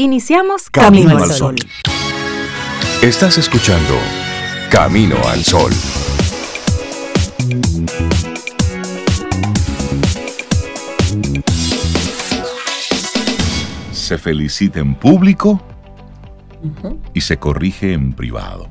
Iniciamos Camino, al Sol. Estás escuchando Camino al Sol. Se felicita en público y se corrige en privado.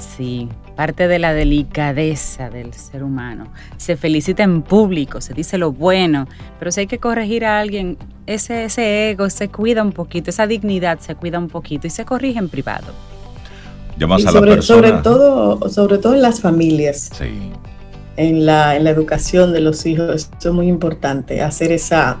Sí, parte de la delicadeza del ser humano. Se felicita en público, se dice lo bueno, pero si hay que corregir a alguien, ese, ese ego se cuida un poquito, esa dignidad se cuida un poquito y se corrige en privado. Llamas a sobre, la persona. Sobre todo, sobre todo en las familias. Sí. En la, en la educación de los hijos, eso es muy importante, hacer esa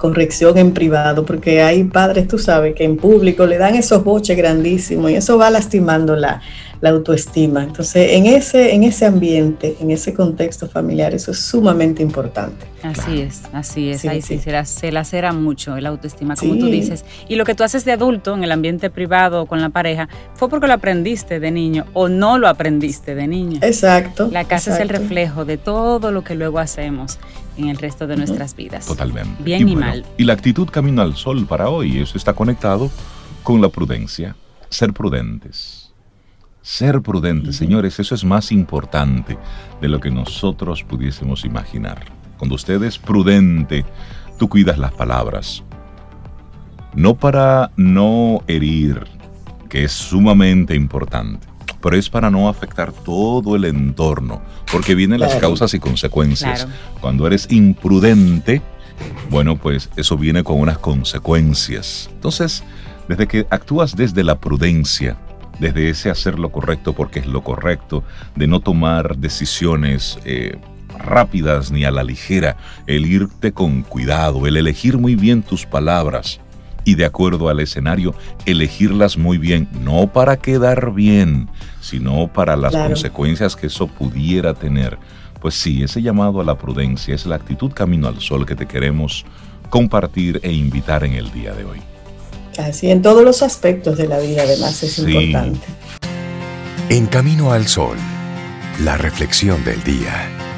corrección en privado, porque hay padres, tú sabes, que en público le dan esos boches grandísimos y eso va lastimando la, la autoestima. Entonces, en ese, en ese ambiente, en ese contexto familiar, eso es sumamente importante. Así es, así es. Ahí sí, Se, la, se, lacera mucho el autoestima, como tú dices. Y lo que tú haces de adulto en el ambiente privado con la pareja fue porque lo aprendiste de niño o no lo aprendiste de niño. Exacto. La casa es el reflejo de todo lo que luego hacemos en el resto de nuestras vidas. Totalmente. Bien y, mal. Y la actitud camino al sol para hoy, eso está conectado con la prudencia, ser prudentes ser prudentes, señores, eso es más importante de lo que nosotros pudiésemos imaginar. Cuando usted es prudente, tú cuidas las palabras. No para no herir, que es sumamente importante, pero es para no afectar todo el entorno, porque vienen las causas y consecuencias. Cuando eres imprudente, bueno, pues eso viene con unas consecuencias. Entonces, desde que actúas desde la prudencia, desde ese hacer lo correcto porque es lo correcto, de no tomar decisiones eh, rápidas ni a la ligera, el irte con cuidado, el elegir muy bien tus palabras y de acuerdo al escenario, elegirlas muy bien, no para quedar bien, sino para las consecuencias que eso pudiera tener. Pues sí, ese llamado a la prudencia es la actitud camino al sol que te queremos compartir e invitar en el día de hoy. Así en todos los aspectos de la vida además es importante. En Camino al Sol, la reflexión del día.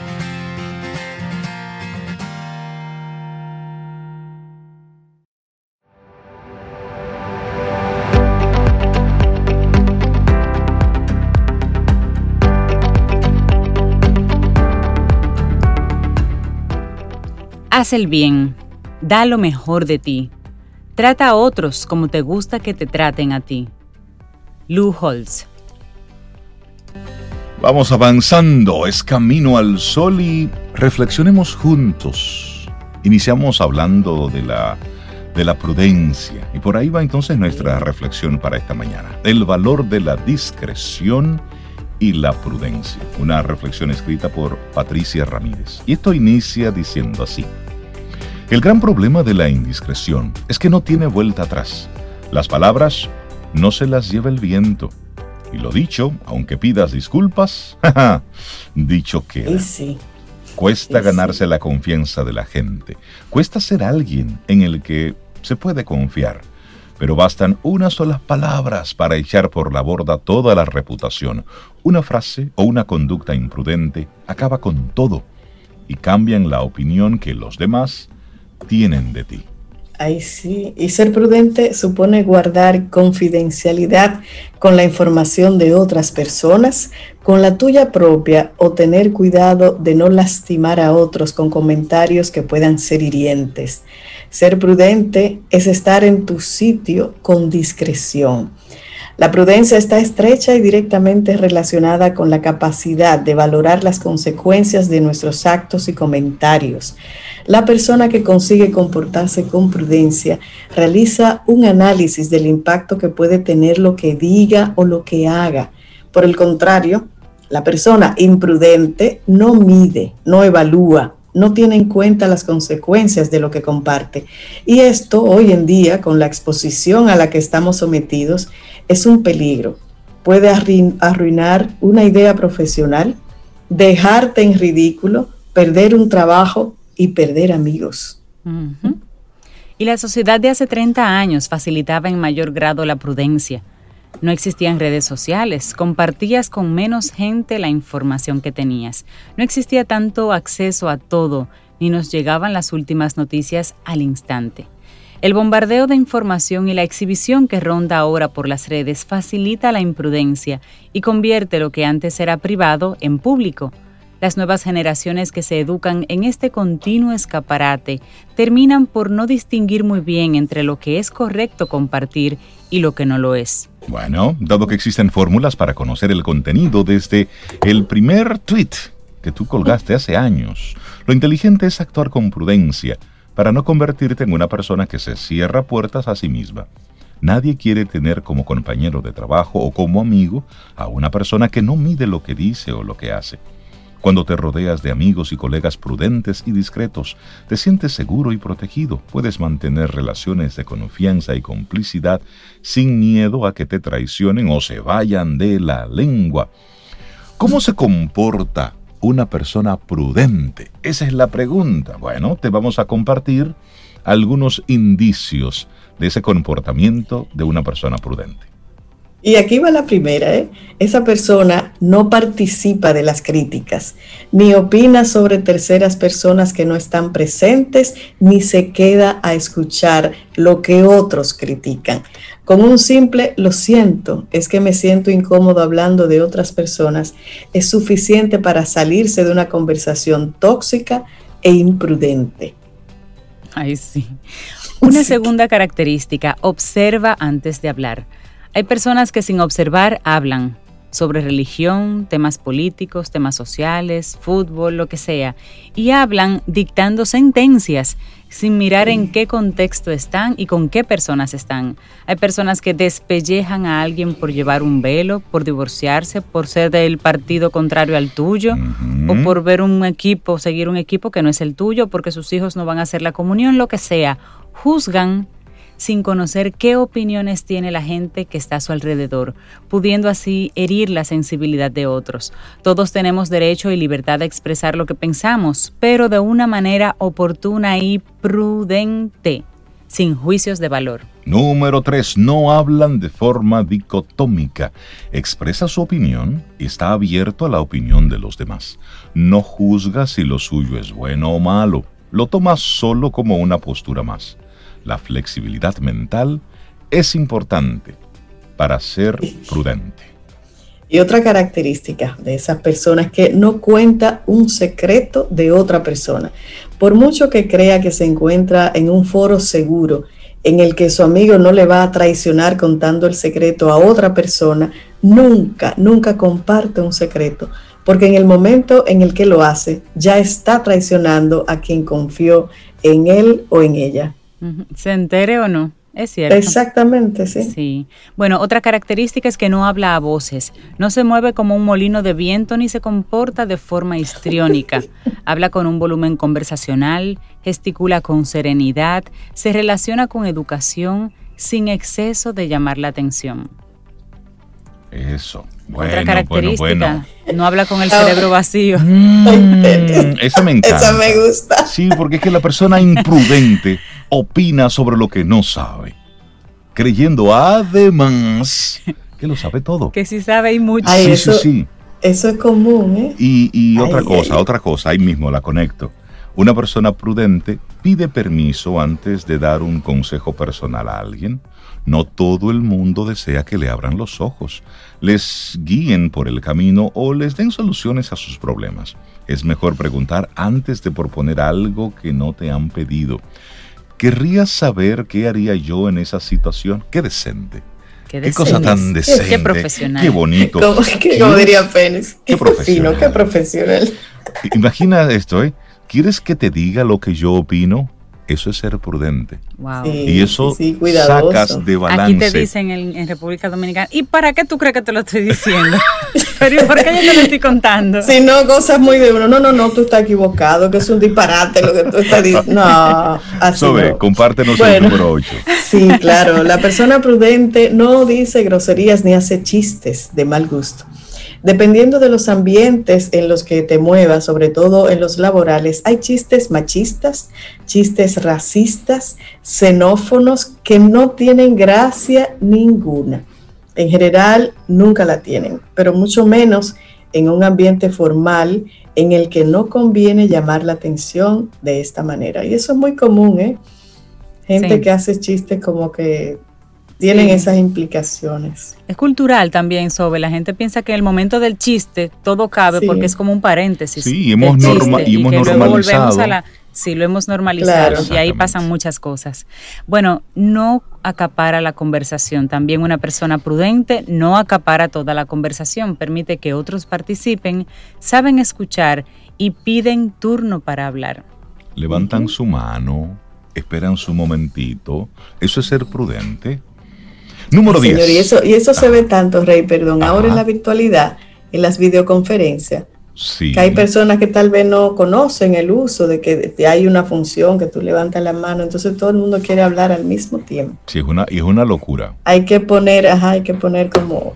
Haz el bien, da lo mejor de ti Trata a otros como te gusta que te traten a ti. Lou Holtz. Vamos avanzando, es camino al sol y reflexionemos juntos. Iniciamos hablando de la, de la prudencia y por ahí va entonces nuestra reflexión para esta mañana. El valor de la discreción y la prudencia. Una reflexión escrita por Patricia Ramírez. Y esto inicia diciendo así. El gran problema de la indiscreción es que no tiene vuelta atrás. Las palabras no se las lleva el viento. Y lo dicho, aunque pidas disculpas, dicho que Cuesta ganarse la confianza de la gente. Cuesta ser alguien en el que se puede confiar. Pero bastan unas solas palabras para echar por la borda toda la reputación. Una frase o una conducta imprudente acaba con todo y cambian la opinión que los demás tienen de ti. Ay, sí. Y ser prudente supone guardar confidencialidad con la información de otras personas, con la tuya propia o tener cuidado de no lastimar a otros con comentarios que puedan ser hirientes. Ser prudente es estar en tu sitio con discreción. La prudencia está estrecha y directamente relacionada con la capacidad de valorar las consecuencias de nuestros actos y comentarios. La persona que consigue comportarse con prudencia realiza un análisis del impacto que puede tener lo que diga o lo que haga. Por el contrario, la persona imprudente no mide, no evalúa, no tiene en cuenta las consecuencias de lo que comparte. Y esto hoy en día, con la exposición a la que estamos sometidos, es un peligro. Puede arruinar una idea profesional, dejarte en ridículo, perder un trabajo y perder amigos. Y la sociedad de hace 30 años facilitaba en mayor grado la prudencia. No existían redes sociales, compartías con menos gente la información que tenías. No existía tanto acceso a todo, ni nos llegaban las últimas noticias al instante. El bombardeo de información y la exhibición que ronda ahora por las redes facilita la imprudencia y convierte lo que antes era privado en público. Las nuevas generaciones que se educan en este continuo escaparate terminan por no distinguir muy bien entre lo que es correcto compartir y lo que no lo es. Bueno, dado que existen fórmulas para conocer el contenido desde el primer tweet que tú colgaste hace años, lo inteligente es actuar con prudencia para no convertirte en una persona que se cierra puertas a sí misma. Nadie quiere tener como compañero de trabajo o como amigo a una persona que no mide lo que dice o lo que hace. Cuando te rodeas de amigos y colegas prudentes y discretos, te sientes seguro y protegido. Puedes mantener relaciones de confianza y complicidad sin miedo a que te traicionen o se vayan de la lengua. ¿Cómo se comporta una persona prudente? Esa es la pregunta. Bueno, te vamos a compartir algunos indicios de ese comportamiento de una persona prudente. Y aquí va la primera, ¿eh? esa persona no participa de las críticas, ni opina sobre terceras personas que no están presentes, ni se queda a escuchar lo que otros critican. Con un simple lo siento, es que me siento incómodo hablando de otras personas, es suficiente para salirse de una conversación tóxica e imprudente. Ay, sí. Una segunda característica, observa antes de hablar. Hay personas que sin observar hablan sobre religión, temas políticos, temas sociales, fútbol, lo que sea, y hablan dictando sentencias sin mirar en qué contexto están y con qué personas están. Hay personas que despellejan a alguien por llevar un velo, por divorciarse, por ser del partido contrario al tuyo, o por ver un equipo, seguir un equipo que no es el tuyo, porque sus hijos no van a hacer la comunión, lo que sea. Juzgan sin conocer qué opiniones tiene la gente que está a su alrededor, pudiendo así herir la sensibilidad de otros. Todos tenemos derecho y libertad de expresar lo que pensamos, pero de una manera oportuna y prudente, sin juicios de valor. Número 3. No hablan de forma dicotómica. Expresa su opinión y está abierto a la opinión de los demás. No juzga si lo suyo es bueno o malo. Lo toma solo como una postura más la flexibilidad mental es importante para ser prudente. Y otra característica de esas personas es que no cuenta un secreto de otra persona. Por mucho que crea que se encuentra en un foro seguro en el que su amigo no le va a traicionar contando el secreto a otra persona, nunca, nunca comparte un secreto, porque en el momento en el que lo hace, ya está traicionando a quien confió en él o en ella. ¿Se entere o no? Es cierto. Exactamente, sí. Sí. Bueno, otra característica es que no habla a voces, no se mueve como un molino de viento ni se comporta de forma histriónica. habla con un volumen conversacional, gesticula con serenidad, se relaciona con educación sin exceso de llamar la atención. Eso. Otra característica, no habla con el cerebro vacío. Mm, esa me encanta. Esa me gusta. Sí, porque es que la persona imprudente opina sobre lo que no sabe, creyendo además que lo sabe todo. Que sí sabe y mucho. sí, eso, sí, Eso es común, ¿eh? Y, otra cosa, otra cosa, ahí mismo la conecto. Una persona prudente pide permiso antes de dar un consejo personal a alguien. No todo el mundo desea que le abran los ojos, les guíen por el camino o les den soluciones a sus problemas. Es mejor preguntar antes de proponer algo que no te han pedido. ¿Querrías saber qué haría yo en esa situación? Qué decente. Qué, cosa tan decente. Qué profesional. Qué bonito. Como, diría Pérez. Qué profesional. qué profesional. Imagina esto, ¿eh? ¿Quieres que te diga lo que yo opino? Eso es ser prudente. Wow. y eso sacas de balance. Aquí te dicen en, República Dominicana, ¿y para qué tú crees que te lo estoy diciendo? Pero ¿por qué yo te lo estoy contando? Si no, cosas muy de uno. No, no, no, tú estás equivocado, que es un disparate lo que tú estás diciendo. No, así Sobe, compártenos el número 8. Sí, claro. La persona prudente no dice groserías ni hace chistes de mal gusto. Dependiendo de los ambientes en los que te muevas, sobre todo en los laborales, hay chistes machistas, chistes racistas, xenófonos que no tienen gracia ninguna. En general, nunca la tienen, pero mucho menos en un ambiente formal en el que no conviene llamar la atención de esta manera. Y eso es muy común, ¿eh? Gente que hace chistes como que tienen esas implicaciones. Es cultural también, sobre La gente piensa que en el momento del chiste todo cabe porque es como un paréntesis. Sí, y hemos, y hemos normalizado. sí, lo hemos normalizado y ahí pasan muchas cosas. Bueno, no acapara la conversación. También una persona prudente no acapara toda la conversación, permite que otros participen, saben escuchar y piden turno para hablar. Levantan su mano, esperan su momentito. Eso es ser prudente. Número 10. y eso, y eso se ve tanto, Rey, perdón, ahora en la virtualidad, en las videoconferencias. Que hay personas que tal vez no conocen el uso de que hay una función que tú levantas la mano, entonces todo el mundo quiere hablar al mismo tiempo. Sí, es una, es una locura. Hay que poner, ajá, hay que poner como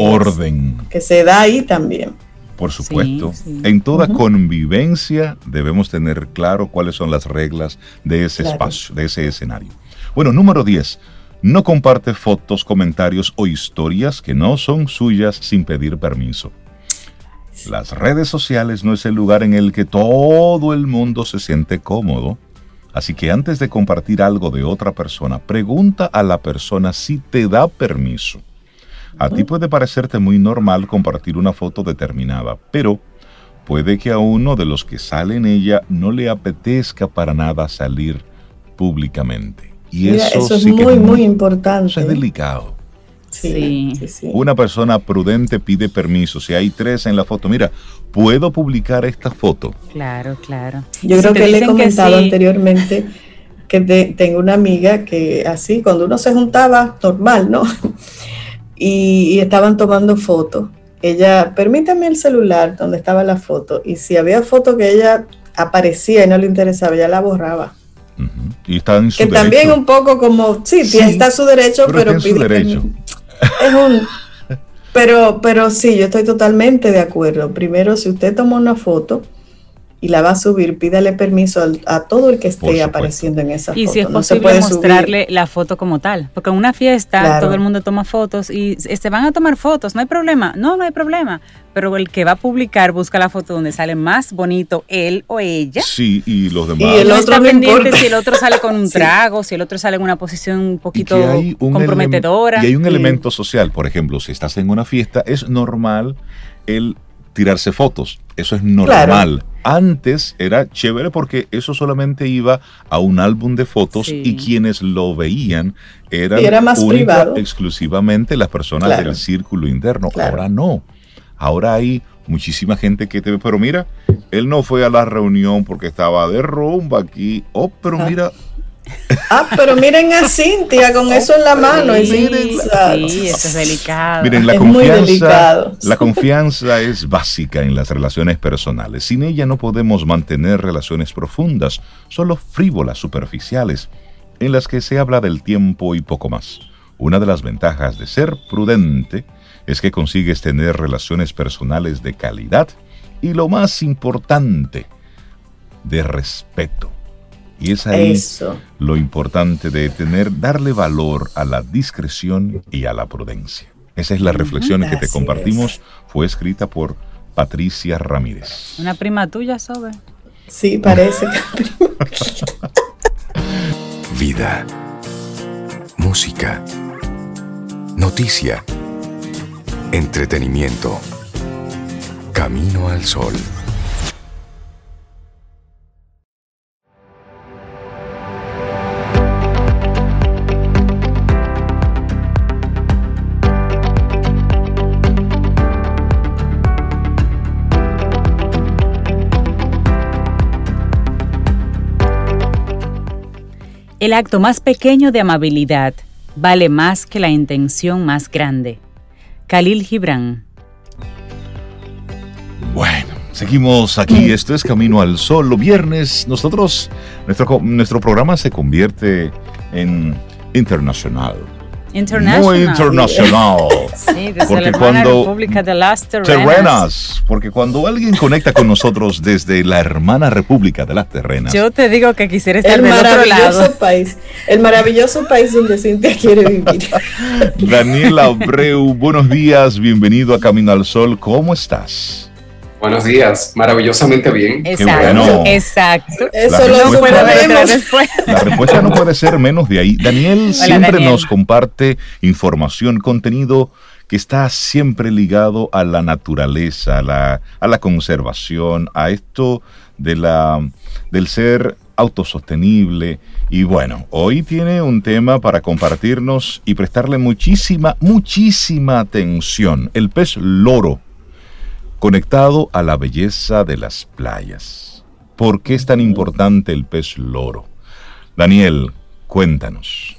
orden. Que se da ahí también. Por supuesto. En toda convivencia debemos tener claro cuáles son las reglas de ese espacio, de ese escenario. Bueno, número 10. No comparte fotos, comentarios o historias que no son suyas sin pedir permiso. Las redes sociales no es el lugar en el que todo el mundo se siente cómodo. Así que antes de compartir algo de otra persona, pregunta a la persona si te da permiso. A ti puede parecerte muy normal compartir una foto determinada, pero puede que a uno de los que sale en ella no le apetezca para nada salir públicamente. Y eso, es muy, muy importante. Eso es delicado. Sí, Una persona prudente pide permiso. Si hay tres en la foto, mira, ¿puedo publicar esta foto? Claro, claro. Yo creo que le he comentado anteriormente que tengo una amiga que así, cuando uno se juntaba, normal, ¿no? y, estaban tomando fotos. Ella, permítame el celular donde estaba la foto, y si había foto que ella aparecía y no le interesaba, ella la borraba. Y está en su que también un poco como, sí, está su derecho, pero, su derecho. Es un, pero, pero sí, yo estoy totalmente de acuerdo. Primero, si usted toma una foto, y la va a subir, pídale permiso a, todo el que esté apareciendo en esa foto. Y si es posible mostrarle la foto como tal, porque en una fiesta todo el mundo toma fotos y se van a tomar fotos, no hay problema, no, no hay problema, pero el que va a publicar busca la foto donde sale más bonito él o ella. Sí, y los demás. Y el otro está pendiente si el otro sale con un trago, si el otro sale en una posición un poquito comprometedora. Y hay un elemento social, por ejemplo, si estás en una fiesta, es normal el tirarse fotos. Eso es normal. Antes era chévere porque eso solamente iba a un álbum de fotos y quienes lo veían eran era más exclusivamente las personas del círculo interno. Ahora no. Ahora hay muchísima gente que te ve, pero mira, él no fue a la reunión porque estaba de rumba aquí. Oh, pero mira, Ah, pero miren a Cintia con eso en la mano. Sí, eso es delicado. Miren, la confianza, la confianza es básica en las relaciones personales. Sin ella no podemos mantener relaciones profundas, solo frívolas, superficiales, en las que se habla del tiempo y poco más. Una de las ventajas de ser prudente es que consigues tener relaciones personales de calidad y lo más importante, de respeto. Y es ahí lo importante de tener, darle valor a la discreción y a la prudencia. Esa es la reflexión que te compartimos. Fue escrita por Patricia Ramírez. Una prima tuya, Sobe. Sí, parece. Vida. Música. Noticia. Entretenimiento. Camino al sol. El acto más pequeño de amabilidad vale más que la intención más grande. Khalil Gibran. Bueno, seguimos aquí. Esto es Camino al Sol. Los viernes, nosotros, nuestro, nuestro programa se convierte en internacional muy internacional. sí, desde porque la cuando, República de las Terrenas. Porque cuando alguien conecta con nosotros desde la hermana República de las Terrenas. Yo te digo que quisiera estar el del otro lado. País, el maravilloso país donde Cintia quiere vivir. Daniela Abreu, buenos días, bienvenido a Camino al Sol. ¿Cómo estás? Buenos días, maravillosamente bien. Exacto, exacto. Eso lo sabemos. La respuesta no puede ser menos de ahí. Daniel siempre nos comparte información, contenido que está siempre ligado a la naturaleza, a la, a la conservación, a esto de la, del ser autosostenible. Y bueno, hoy tiene un tema para compartirnos y prestarle muchísima, muchísima atención. El pez loro conectado a la belleza de las playas. ¿Por qué es tan importante el pez loro? Daniel, cuéntanos.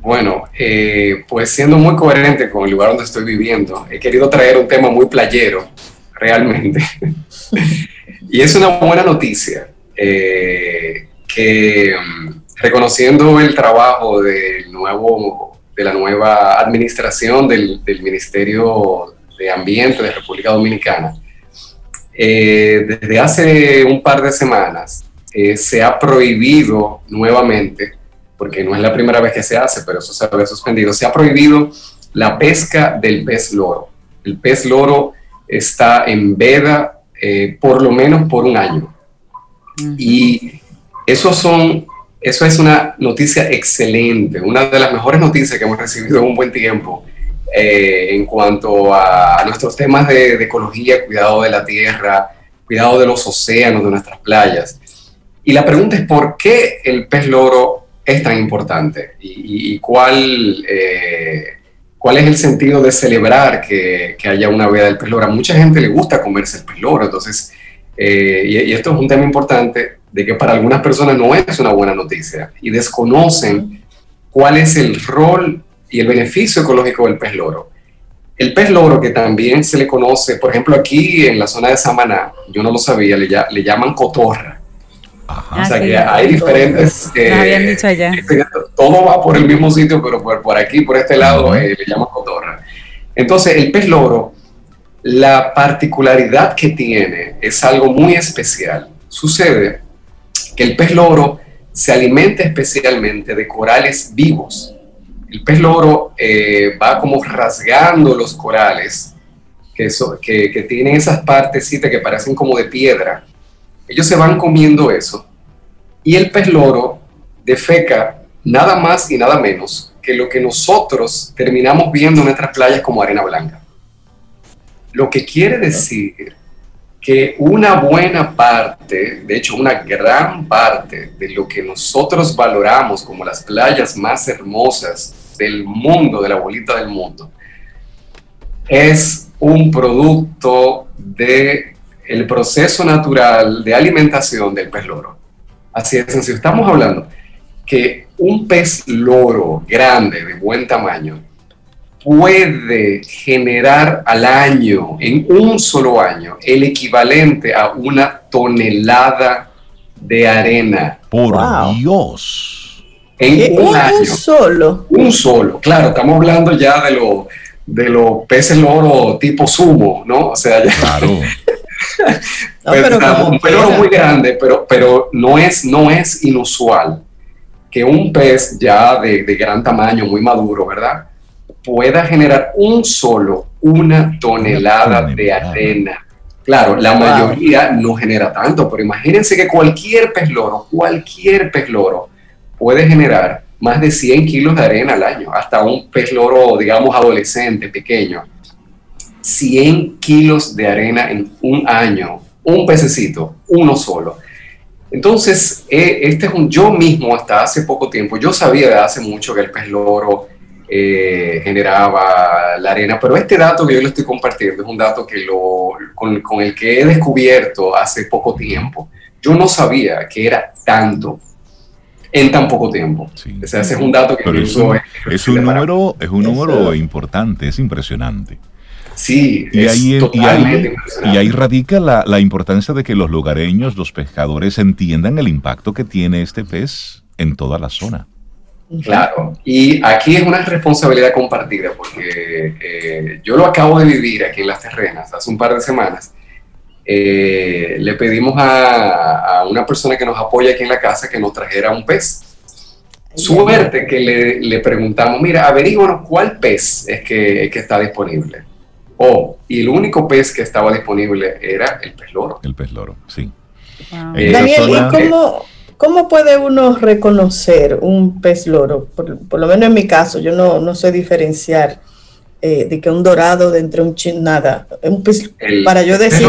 Bueno, eh, pues siendo muy coherente con el lugar donde estoy viviendo, he querido traer un tema muy playero, realmente. y es una buena noticia eh, que mm, reconociendo el trabajo del nuevo, de la nueva administración del, del Ministerio de Ambiente de República Dominicana, eh, desde hace un par de semanas eh, se ha prohibido nuevamente, porque no es la primera vez que se hace, pero eso se había suspendido, se ha prohibido la pesca del pez loro. El pez loro está en veda eh, por lo menos por un año. Y eso, son, eso es una noticia excelente, una de las mejores noticias que hemos recibido en un buen tiempo eh, en cuanto a nuestros temas de, ecología, cuidado de la tierra, cuidado de los océanos, de nuestras playas. Y la pregunta es por qué el pez loro es tan importante y, cuál, eh, cuál es el sentido de celebrar que, que, haya una veda del pez loro. A mucha gente le gusta comerse el pez loro, entonces, eh, y, y esto es un tema importante de que para algunas personas no es una buena noticia y desconocen cuál es el rol y el beneficio ecológico del pez loro. El pez loro, que también se le conoce, por ejemplo, aquí en la zona de Samaná, yo no lo sabía, le, le llaman cotorra. o sea que hay diferentes. Eh, habían dicho allá. Este, todo va por el mismo sitio, pero por, por aquí, por este lado, eh, le llaman cotorra. Entonces, el pez loro, la particularidad que tiene es algo muy especial. Sucede que el pez loro se alimenta especialmente de corales vivos el pez loro eh, va como rasgando los corales que, tienen esas partecitas que parecen como de piedra. Ellos se van comiendo eso y el pez loro defeca nada más y nada menos que lo que nosotros terminamos viendo en nuestras playas como arena blanca. Lo que quiere decir que una buena parte, de hecho una gran parte de lo que nosotros valoramos como las playas más hermosas del mundo, de la bolita del mundo, es un producto de el proceso natural de alimentación del pez loro. Así es sencillo. Estamos hablando que un pez loro grande, de buen tamaño, puede generar al año, en un solo año, el equivalente a una tonelada de arena. Por Dios. En un, año. solo. Un solo. Claro, estamos hablando ya de los de los peces loro tipo sumo, ¿no? O sea, ya. Claro. un pez loro muy grande, pero, pero no, es, no es inusual que un pez ya de, de gran tamaño, muy maduro, ¿verdad? Pueda generar un solo, una tonelada de arena. Claro, la mayoría no genera tanto, pero imagínense que cualquier pez loro, cualquier pez loro puede generar más de 100 kilos de arena al año, hasta un pez loro, digamos, adolescente, pequeño. 100 kilos de arena en un año, un pececito, uno solo. Entonces, eh, este es un, yo mismo hasta hace poco tiempo, yo sabía de hace mucho que el pez loro eh, generaba la arena. Pero este dato que yo le estoy compartiendo es un dato que lo, con, con, el que he descubierto hace poco tiempo. Yo no sabía que era tanto en tan poco tiempo. O sea, ese es un dato que es un, es, un número, es un número importante, es impresionante. Sí, y, ahí, y, ahí, y ahí, radica la, la, importancia de que los lugareños, los pescadores, entiendan el impacto que tiene este pez en toda la zona. Claro, y aquí es una responsabilidad compartida porque eh, yo lo acabo de vivir aquí en las terrenas hace un par de semanas. Eh, le pedimos a, una persona que nos apoya aquí en la casa que nos trajera un pez. Suerte que le, le preguntamos, mira, averíguanos cuál pez es que, que, está disponible. Oh, y el único pez que estaba disponible era el pez loro. El pez loro, sí. Eh, Daniel, ¿y cómo, cómo, puede uno reconocer un pez loro? Por, lo menos en mi caso, yo no, no sé diferenciar eh, de que un dorado de entre un chin, nada. Un pez, para yo decir...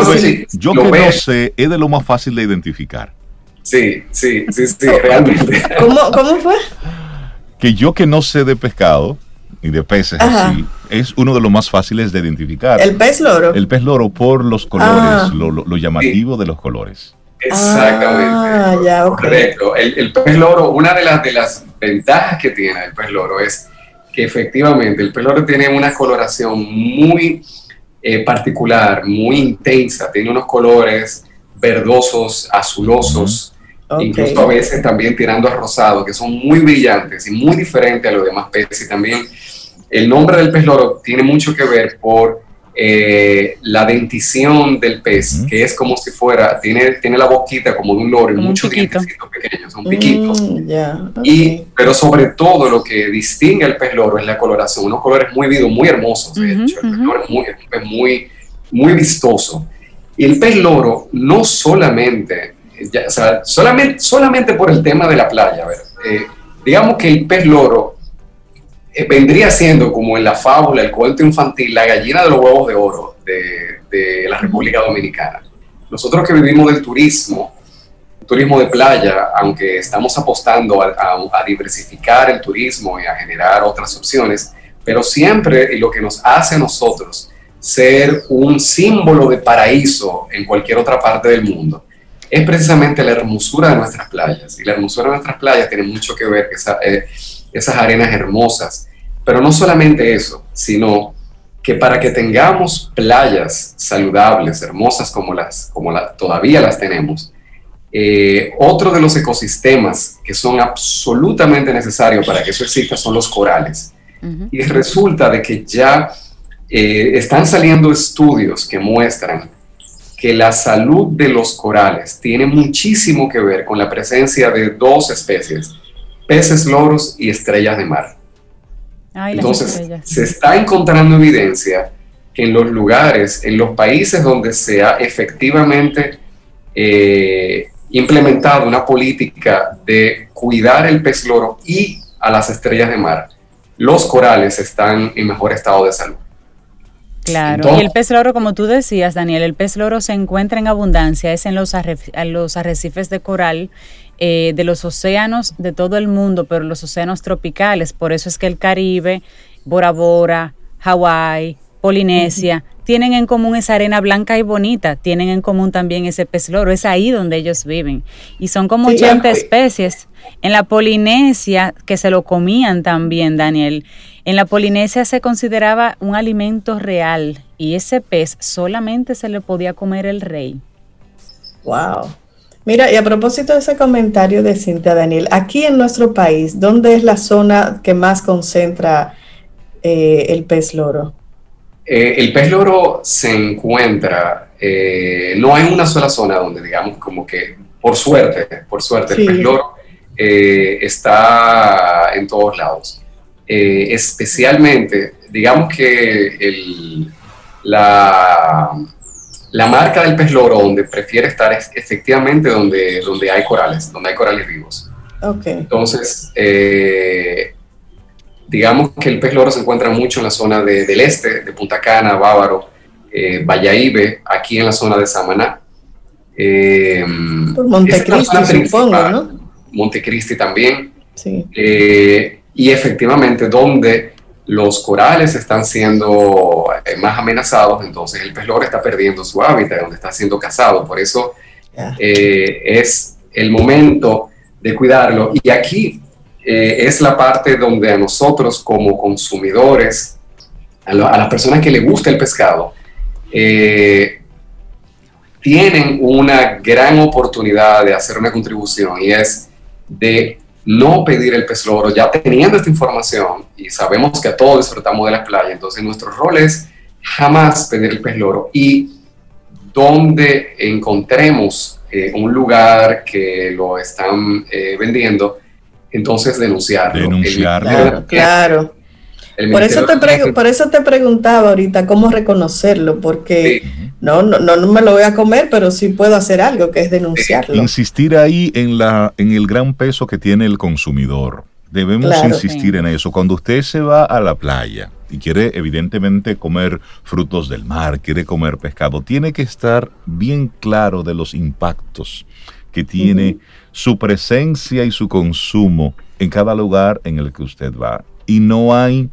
yo que no sé, es de lo más fácil de identificar. Sí, sí, sí, sí, realmente. ¿Cómo, ¿Cómo fue? Que yo que no sé de pescado, y de peces así, es uno de los más fáciles de identificar. ¿El pez loro? El pez loro por los colores, ah. lo, llamativo de los colores. Exactamente. Ah, ya, Correcto. El, pez loro, una de las, de las ventajas que tiene el pez loro es que efectivamente el pez loro tiene una coloración muy eh, particular, muy intensa, tiene unos colores verdosos, azulosos, incluso a veces también tirando a rosado, que son muy brillantes y muy diferentes a los demás peces. Y también el nombre del pez loro tiene mucho que ver por eh, la dentición del pez, que es como si fuera, tiene, tiene la boquita como de un loro y muchos dientes pequeños, son piquitos. Mm, y, pero sobre todo lo que distingue al pez loro es la coloración, unos colores muy vivos, muy hermosos, de hecho. El pez loro es muy, es muy, muy vistoso. Y el pez loro no solamente, o sea, solamente, solamente por el tema de la playa, ver, eh, digamos que el pez loro vendría siendo como en la fábula, el cuento infantil, la gallina de los huevos de oro de, de la República Dominicana. Nosotros que vivimos del turismo, turismo de playa, aunque estamos apostando a, diversificar el turismo y a generar otras opciones, pero siempre lo que nos hace a nosotros ser un símbolo de paraíso en cualquier otra parte del mundo, es precisamente la hermosura de nuestras playas. Y la hermosura de nuestras playas tiene mucho que ver con eh, esas arenas hermosas. Pero no solamente eso, sino que para que tengamos playas saludables, hermosas como las, como la, todavía las tenemos, eh, otro de los ecosistemas que son absolutamente necesarios para que eso exista son los corales. Y resulta de que ya eh, están saliendo estudios que muestran que la salud de los corales tiene muchísimo que ver con la presencia de dos especies, peces loros y estrellas de mar. Entonces, se está encontrando evidencia que en los lugares, en los países donde se ha efectivamente eh, implementado una política de cuidar el pez loro y a las estrellas de mar, los corales están en mejor estado de salud. Claro, y el pez loro, como tú decías, Daniel, el pez loro se encuentra en abundancia, es en los, los arrecifes de coral eh, de los océanos de todo el mundo, pero los océanos tropicales, por eso es que el Caribe, Bora Bora, Hawái, Polinesia, tienen en común esa arena blanca y bonita, tienen en común también ese pez loro, es ahí donde ellos viven. Y son como 80 especies. En la Polinesia, que se lo comían también, Daniel, en la Polinesia se consideraba un alimento real y ese pez solamente se le podía comer el rey. Wow. Mira, y a propósito de ese comentario de Cintia Daniel, aquí en nuestro país, ¿dónde es la zona que más concentra eh, el pez loro? Eh, el pez loro se encuentra, eh, no hay una sola zona donde digamos como que, por suerte, por suerte, el pez loro está en todos lados. Especialmente, digamos que la, la marca del pez loro donde prefiere estar es efectivamente donde, donde hay corales, donde hay corales vivos. Entonces, eh, digamos que el pez loro se encuentra mucho en la zona del este, de Punta Cana, Bávaro, eh, aquí en la zona de Samaná. Eh, Por Montecristi, supongo, ¿no? Montecristi también. Sí. Eh, y efectivamente donde los corales están siendo eh, más amenazados, entonces el pez loro está perdiendo su hábitat, donde está siendo cazado. Por eso eh, es el momento de cuidarlo. Y aquí eh, es la parte donde a nosotros como consumidores, a, las personas que les gusta el pescado, tienen una gran oportunidad de hacer una contribución y es de no pedir el pez loro, ya teniendo esta información y sabemos que a todos disfrutamos de la playa, entonces nuestro rol es jamás pedir el pez loro y donde encontremos eh, un lugar que lo están eh, vendiendo, entonces denunciarlo. Denunciarlo. Claro, por, eso te por eso te preguntaba ahorita cómo reconocerlo, porque no, no, no, me lo voy a comer, pero sí puedo hacer algo, que es denunciarlo. Insistir ahí en, la, en el gran peso que tiene el consumidor. Debemos insistir en eso. Cuando usted se va a la playa y quiere evidentemente comer frutos del mar, quiere comer pescado, tiene que estar bien claro de los impactos que tiene su presencia y su consumo en cada lugar en el que usted va. Y no hay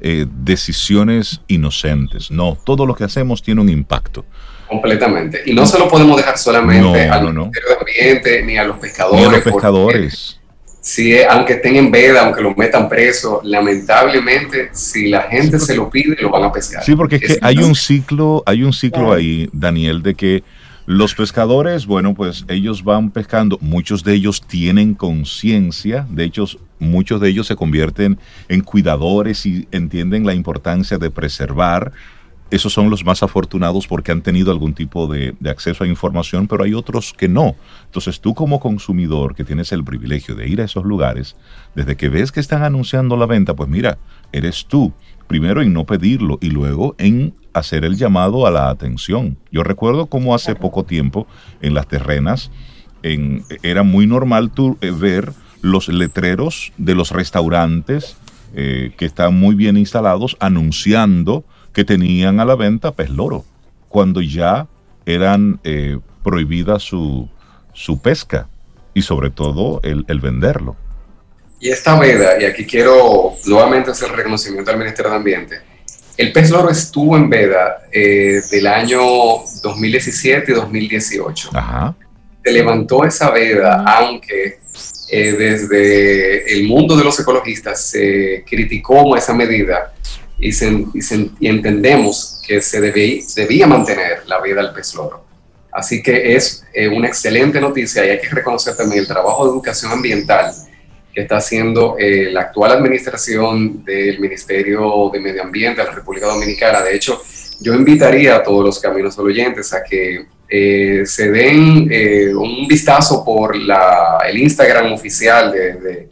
eh, decisiones inocentes. No, todo lo que hacemos tiene un impacto. Completamente. Y no se lo podemos dejar solamente al Ministerio de Ambiente ni a los pescadores. Ni a los pescadores. Si, aunque estén en veda, aunque lo metan preso, lamentablemente, si la gente se lo pide, lo van a pescar. Sí, porque es, que hay un ciclo, hay un ciclo ahí, Daniel, de que los pescadores, bueno, pues ellos van pescando, muchos de ellos tienen conciencia, de hecho muchos de ellos se convierten en cuidadores y entienden la importancia de preservar. Esos son los más afortunados porque han tenido algún tipo de, acceso a información, pero hay otros que no. Entonces tú como consumidor que tienes el privilegio de ir a esos lugares, desde que ves que están anunciando la venta, pues mira, eres tú primero en no pedirlo y luego en hacer el llamado a la atención. Yo recuerdo como hace poco tiempo en las terrenas en, era muy normal eh, ver los letreros de los restaurantes eh, que están muy bien instalados anunciando que tenían a la venta pez loro, cuando ya eran eh, prohibida su, su, pesca y sobre todo el, el venderlo. Y esta veda, y aquí quiero nuevamente hacer reconocimiento al Ministerio de Ambiente, el pez loro estuvo en veda eh, del año 2017 y 2018. Se levantó esa veda, aunque eh, desde el mundo de los ecologistas se criticó esa medida y, entendemos que se debía mantener la veda del pez loro. Así que es eh, una excelente noticia y hay que reconocer también el trabajo de educación ambiental está haciendo eh, la actual administración del Ministerio de Medio Ambiente de la República Dominicana. De hecho, yo invitaría a todos los caminos oyentes a que eh, se den eh, un vistazo por el Instagram oficial de,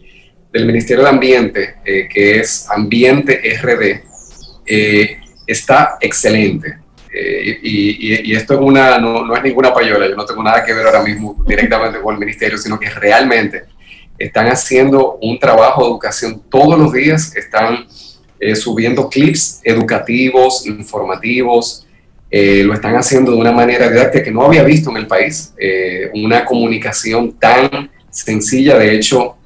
del Ministerio de Ambiente, que es Ambiente RD. está excelente. Y, y, esto es una, no, no es ninguna payola, yo no tengo nada que ver ahora mismo directamente con el ministerio, sino que realmente están haciendo un trabajo de educación todos los días, están eh, subiendo clips educativos, informativos, eh, lo están haciendo de una manera didáctica que no había visto en el país, eh, una comunicación tan sencilla, de hecho,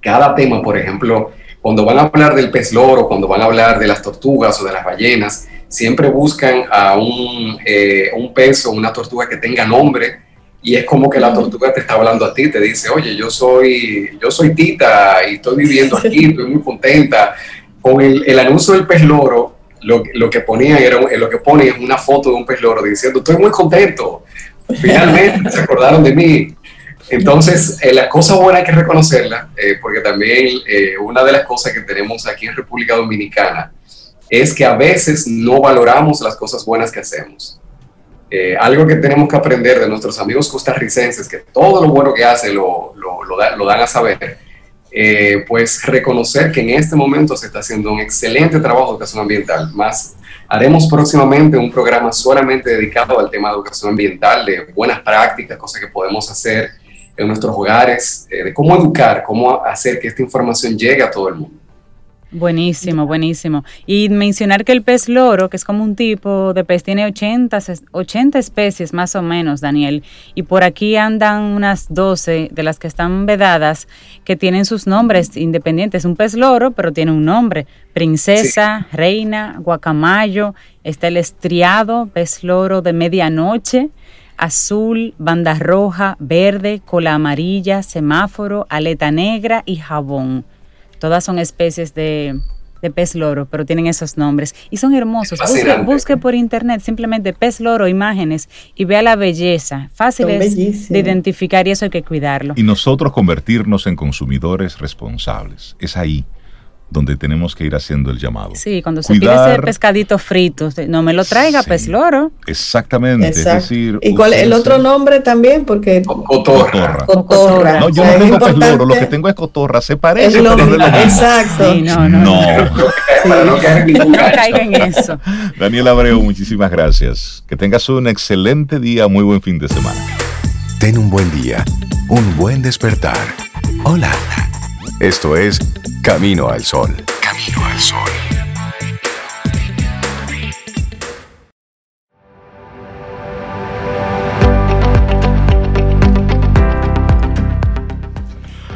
cada tema, por ejemplo, cuando van a hablar del pez loro, cuando van a hablar de las tortugas o de las ballenas, siempre buscan a un, un pez o una tortuga que tenga nombre, y es como que la tortuga te está hablando a ti, te dice, oye, yo soy, yo soy Tita y estoy viviendo aquí, estoy muy contenta. Con el, el anuncio del pez loro, lo, lo, que ponía era, lo que pone es una foto de un pez loro diciendo, estoy muy contento, finalmente se acordaron de mí. Entonces, eh, la cosa buena hay que reconocerla, eh, porque también eh, una de las cosas que tenemos aquí en República Dominicana es que a veces no valoramos las cosas buenas que hacemos. Eh, algo que tenemos que aprender de nuestros amigos costarricenses, que todo lo bueno que hacen lo, lo, dan a saber, eh, pues reconocer que en este momento se está haciendo un excelente trabajo de educación ambiental. Más haremos próximamente un programa solamente dedicado al tema de educación ambiental, de buenas prácticas, cosas que podemos hacer en nuestros hogares, eh, de cómo educar, cómo hacer que esta información llegue a todo el mundo. Buenísimo, buenísimo. Y mencionar que el pez loro, que es como un tipo de pez, tiene 80, 80 especies más o menos, Daniel. Y por aquí andan unas 12 de las que están vedadas que tienen sus nombres independientes. Un pez loro, pero tiene un nombre. Princesa, reina, guacamayo, está el estriado, pez loro de medianoche azul, banda roja, verde, cola amarilla, semáforo, aleta negra y jabón. Todas son especies de, pez loro, pero tienen esos nombres y son hermosos. Busque, por internet simplemente pez loro, imágenes y vea la belleza. Fáciles de identificar y eso hay que cuidarlo. Y nosotros convertirnos en consumidores responsables. Es ahí donde tenemos que ir haciendo el llamado. Sí, cuando se pide ese pescadito frito, no me lo traiga, pez loro. Exactamente. Es decir, ¿Y cuál es el otro nombre también? Porque cotorra. Cotorra. No, yo no tengo pez loro, lo que tengo es cotorra. Se parece, pero no es lo mismo. Exacto. no, no. No, no, caiga en eso. Daniel Abreu, muchísimas gracias. Que tengas un excelente día, muy buen fin de semana. Ten un buen día, un buen despertar. Hola. Esto es Camino al Sol. Camino al Sol.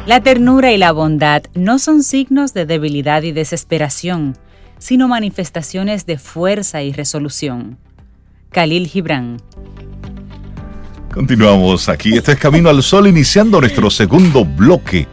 La ternura y la bondad no son signos de debilidad y desesperación, sino manifestaciones de fuerza y resolución. Khalil Gibran. Continuamos aquí. Este es Camino al Sol, iniciando nuestro segundo bloque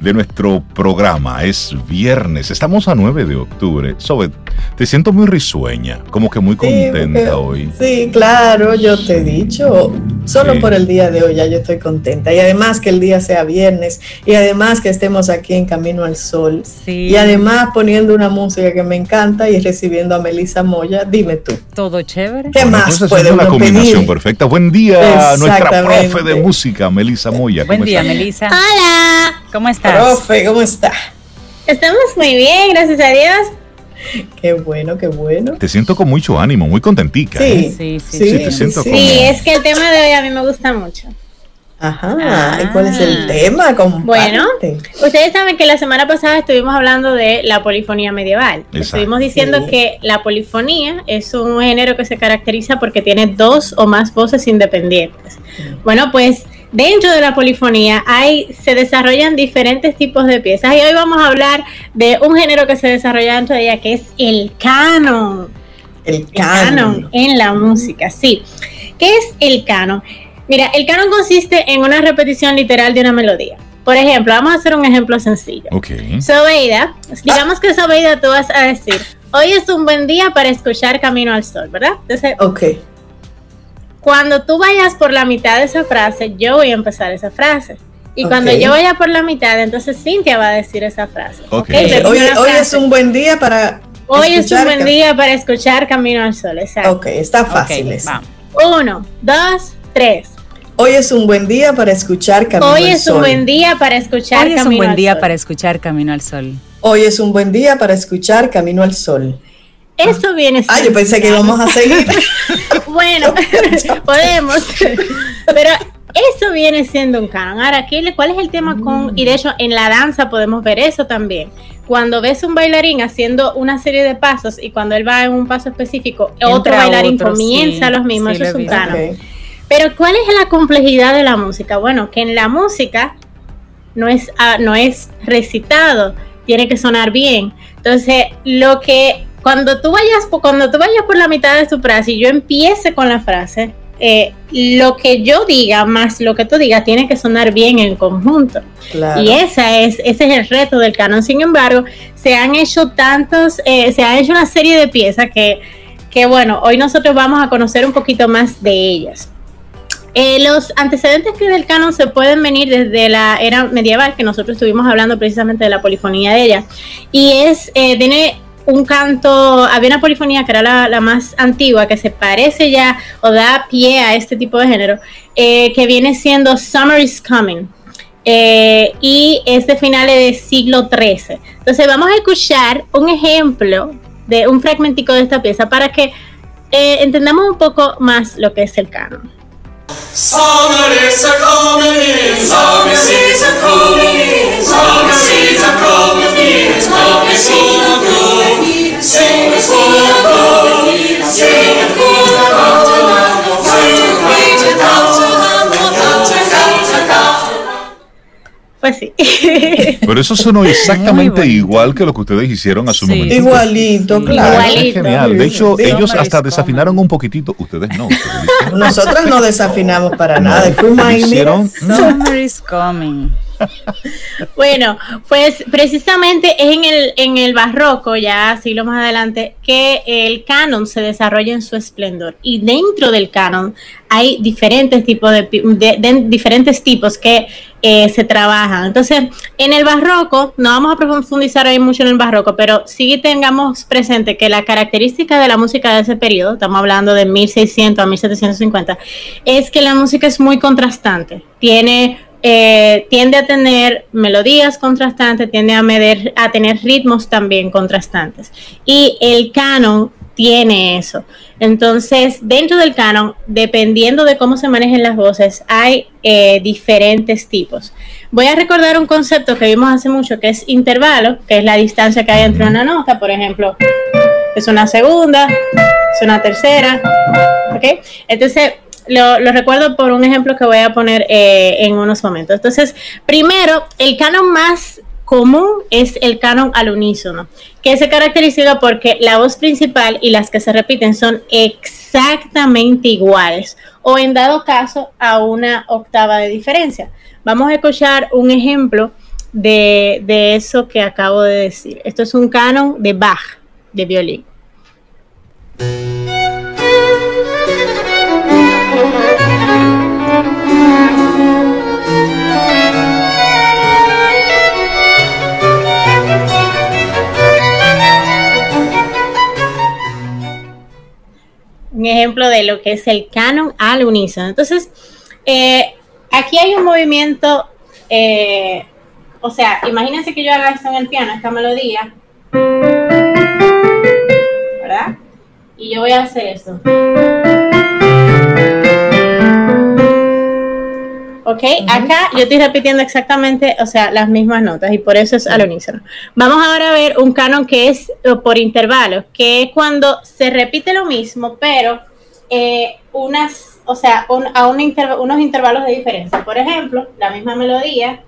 de nuestro programa. Es viernes, estamos a 9 de octubre. Sobe, te siento muy risueña, como que muy contenta hoy. Sí, claro, yo te he dicho, solo por el día de hoy ya yo estoy contenta. Y además que el día sea viernes, y además que estemos aquí en Camino al Sol, y además poniendo una música que me encanta y recibiendo a Melissa Moya, dime tú. Todo chévere. ¿Qué más puede una combinación perfecta. Buen día, nuestra profe de música, Melissa Moya. Buen día, Melissa. Hola. ¿Cómo estás? Profe, ¿cómo está? Estamos muy bien, gracias a Dios. Qué bueno, qué bueno. Te siento con mucho ánimo, muy contentica. Sí, ¿eh? sí, sí. Sí, te siento Sí, como- es que el tema de hoy a mí me gusta mucho. Ajá, ¿y cuál es el tema? Comparte. Bueno, Ustedes saben que la semana pasada estuvimos hablando de la polifonía medieval. Exacto. Estuvimos diciendo Sí. que la polifonía es un género que se caracteriza porque tiene dos o más voces independientes. Bueno, pues dentro de la polifonía hay, se desarrollan diferentes tipos de piezas y hoy vamos a hablar de un género que se desarrolla dentro de ella que es el canon. el El canon. canon en la música, sí. ¿Qué es el canon? Mira, el canon consiste en una repetición literal de una melodía. Por ejemplo, vamos a hacer un ejemplo sencillo. Ok. Sobeida, digamos que Sobeida tú vas a decir, hoy es un buen día para escuchar Camino al Sol, ¿verdad? Entonces, Ok, cuando tú vayas por la mitad de esa frase, yo voy a empezar esa frase. Y cuando yo vaya por la mitad, entonces Cintia va a decir esa frase. Ok. ¿ok? Termino hoy, hoy es un buen día para. Hoy es un escuchar buen día para escuchar Camino al Sol, exacto. Ok, está fácil. Uno, dos, tres. Hoy es un buen día para escuchar Camino Hoy al es Sol. un buen día para escuchar Hoy es un Camino buen día Sol. para escuchar Camino al Sol. Hoy es un buen día para escuchar Camino al Sol. Eso viene Ah, yo pensé que íbamos a seguir. Bueno, podemos. Pero eso viene siendo un canon. Ahora, ¿qué le- ¿cuál es el tema con.? Y de hecho, en la danza podemos ver eso también. Cuando ves un bailarín haciendo una serie de pasos y cuando él va en un paso específico, otro bailarín otro, comienza sí, los mismos. sí, eso es un canon. Pero ¿cuál es la complejidad de la música? Bueno, que en la música no es, ah, no es recitado, tiene que sonar bien. Entonces, lo que cuando tú vayas por- cuando tú vayas por la mitad de tu frase y yo empiece con la frase, eh, lo que yo diga más lo que tú digas tiene que sonar bien en conjunto. Claro. Y esa es, ese es el reto del canon. Sin embargo, se han hecho tantos, eh, se han hecho una serie de piezas que, que, bueno, hoy nosotros vamos a conocer un poquito más de ellas. Eh, los antecedentes que del canon se pueden venir desde la era medieval, que nosotros estuvimos hablando precisamente de la polifonía de ella. Y es, tiene un canto, había una polifonía que era la, más antigua, que se parece ya o da pie a este tipo de género, eh, que viene siendo Summer is Coming. Eh, y es de finales del siglo XIII. Entonces vamos a escuchar un ejemplo de un fragmentico de esta pieza para que eh, entendamos un poco más lo que es el canon. Summer is a coming in, summer a coming in, summer a coming in, summer a coming in, Sing the sweet glory. sing the sweet. Pues sí. Pero eso sonó exactamente igual que lo que ustedes hicieron a su Sí. momento. Igualito, Sí. claro. Es Igualito. genial. De hecho, Sí. ellos Summer hasta is desafinaron coming. un poquitito. Ustedes no. ustedes. Nosotras no desafinamos para No, nada. Fuimos hicieron. Summer is coming. Bueno, pues precisamente es en el, en el barroco, ya siglo más adelante, que el canon se desarrolla en su esplendor. Y dentro del canon hay diferentes tipos de, de- de- diferentes tipos que eh, se trabajan. Entonces, en el barroco, no vamos a profundizar ahí mucho en el barroco, pero sí tengamos presente que la característica de la música de ese periodo, estamos hablando de 1600 a 1750, es que la música es muy contrastante. Tiene eh, tiende a tener melodías contrastantes, tiende a, medir, a tener ritmos también contrastantes. Y el canon tiene eso. Entonces, dentro del canon, dependiendo de cómo se manejen las voces, hay eh, diferentes tipos. Voy a recordar un concepto que vimos hace mucho, que es intervalo, que es la distancia que hay entre una nota, por ejemplo, es una segunda, es una tercera, ¿ok? Entonces, lo, recuerdo por un ejemplo que voy a poner eh, en unos momentos. Entonces, primero, el canon más común es el canon al unísono, que se caracteriza porque la voz principal y las que se repiten son exactamente iguales o en dado caso a una octava de diferencia. Vamos a escuchar un ejemplo de, de eso que acabo de decir. Esto es un canon de Bach, de violín. Ejemplo de lo que es el canon al unísono. Entonces, eh, aquí hay un movimiento, eh, o sea, imagínense que yo haga esto en el piano, esta melodía, ¿verdad? Y yo voy a hacer esto. ¿ok? Acá yo estoy repitiendo exactamente, o sea, las mismas notas y por eso es al unísono. Vamos ahora a ver un canon que es eh, por intervalos, que es cuando se repite lo mismo, pero eh, unas, o sea, a unos intervalos de diferencia. Por ejemplo, la misma melodía.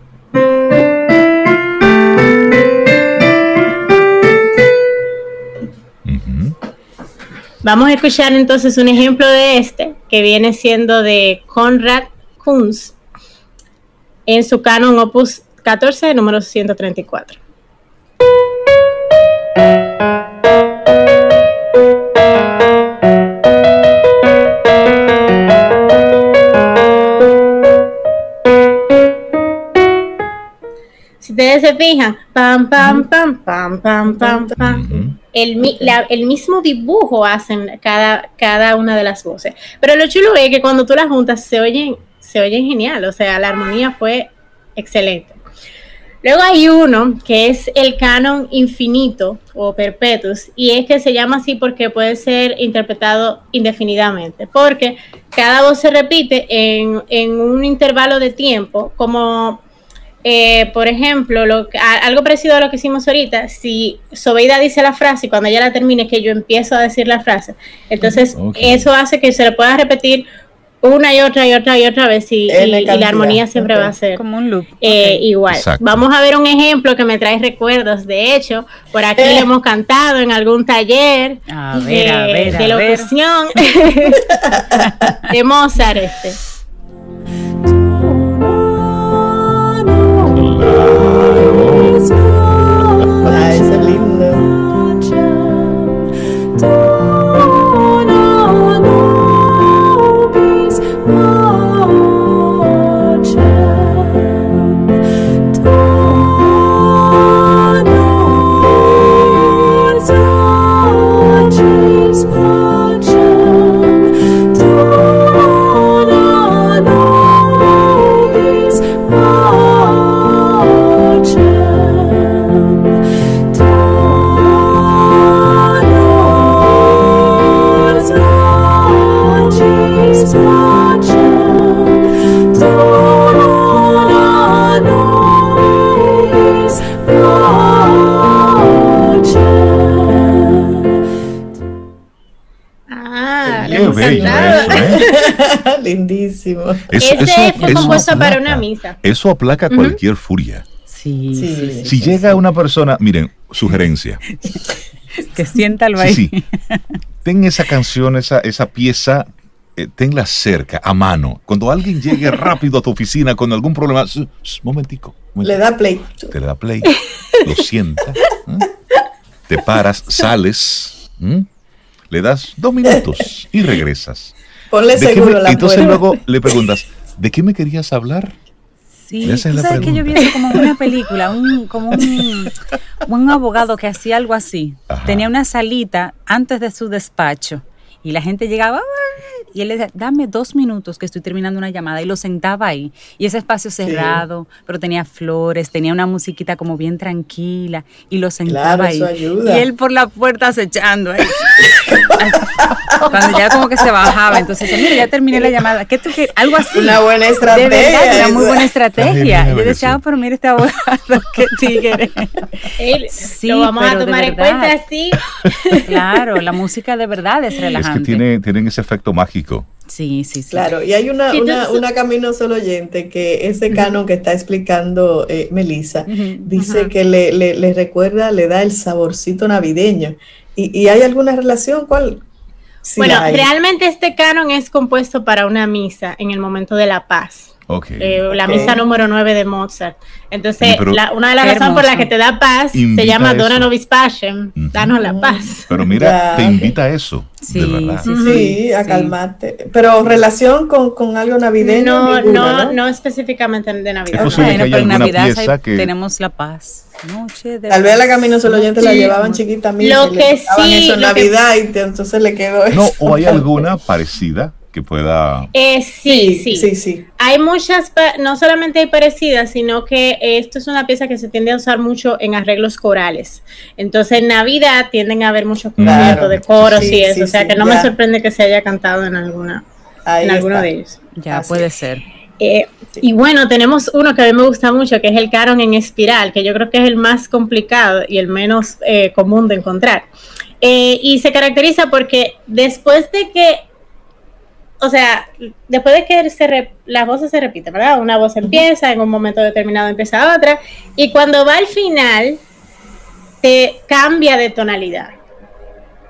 Vamos a escuchar entonces un ejemplo de este, que viene siendo de Conrad Kunz, en su canon opus 14, número 134. Ustedes se fijan, pam, pam, pam, pam, pam, pam, pam. El, el, mismo dibujo hacen cada, cada una de las voces. Pero lo chulo es que cuando tú las juntas se oyen se oyen genial, o sea, la armonía fue excelente. Luego hay uno que es el canon infinito o perpetuus y es que se llama así porque puede ser interpretado indefinidamente, porque cada voz se repite en, un intervalo de tiempo, como eh, por ejemplo, lo, algo parecido a lo que hicimos ahorita, si Sobeida dice la frase y cuando ella la termine que yo empiezo a decir la frase, entonces eso hace que se le pueda repetir una y otra y otra y otra vez y, la armonía siempre va a ser como un loop eh, igual. Vamos a ver un ejemplo que me trae recuerdos. De hecho, por aquí le hemos cantado en algún taller de locución de Mozart este. Lord. Lindísimo. Eso, Ese fue compuesto para una misa. Eso aplaca cualquier furia. Sí, Si llega una persona, miren, sugerencia. que sienta el baile. Sí, Ten esa canción, esa, esa pieza, eh, tenla cerca, a mano. Cuando alguien llegue rápido a tu oficina con algún problema, momentico, Le da play. Te le da play, lo sienta, ¿eh? te paras, sales, le das dos minutos y regresas. Ponle seguro la Entonces luego le preguntas, ¿de qué me querías hablar? Sí, Esa es ¿tú la sabes que yo vi como una película, un, como un, un abogado que hacía algo así. Ajá. Tenía una salita antes de su despacho y la gente llegaba "Ah", y él le decía, dame dos minutos que estoy terminando una llamada y lo sentaba ahí. Y ese espacio cerrado, pero tenía flores, tenía una musiquita como bien tranquila y lo sentaba Claro, ahí. eso ayuda. Y él por la puerta acechando ahí. Cuando ya como que se bajaba, entonces mira, ya terminé la llamada. ¿Qué tú qué? Algo así. Una buena De estrategia. verdad, una muy buena estrategia. genial Yo decía, ah, pero mira este abogado, qué tigre. Él- Sí, lo vamos a pero de tomar en cuenta así. Claro, la música de verdad es Es relajante. que tiene, tienen ese efecto mágico. Sí, sí, sí. Claro, y hay una, una, camino solo oyente que ese canon que está explicando eh, Melissa dice que le, le, le recuerda, le da el saborcito navideño. ¿Y, y hay alguna relación? ¿Cuál? Sí bueno, hay. realmente este canon es compuesto para una misa en el momento de la paz. Ok. Eh, la Ok. misa número 9 de Mozart. Entonces, pero- la- una de las razones por las que te da paz se llama. Dona Nobis Pacem, Ujú. danos la paz. Pero mira, Ya, te invita a eso. Sí, de verdad. sí, Sí, a sí. calmarte. Pero relación con, con algo navideño. No, ninguna, no, no específicamente de Navidad. Es posible Bueno, pero en alguna Navidad pieza hay- que- tenemos la paz. Noche de Tal vez la camino solo oyente la llevaban chiquita. Lo que sí, eso en lo que- Navidad y entonces le quedó No, eso. o hay alguna parecida que pueda. Eh, sí, sí, Sí, sí. Hay muchas, no solamente hay parecidas, sino que esto es una pieza que se tiende a usar mucho en arreglos corales. Entonces en Navidad tienden a haber muchos Claro. conciertos de coros Sí, y eso, sí, o sea sí, que no ya. me sorprende que se haya cantado en alguna, Ahí en alguno está. de ellos. Ya, Así puede ser. Eh, Y bueno, tenemos uno que a mí me gusta mucho, que es el caron en espiral, que yo creo que es el más complicado y el menos eh, común de encontrar. Eh, y se caracteriza porque después de que, o sea, después de que se re- las voces se repiten, ¿verdad? Una voz empieza, en un momento determinado empieza otra, y cuando va al final, te cambia de tonalidad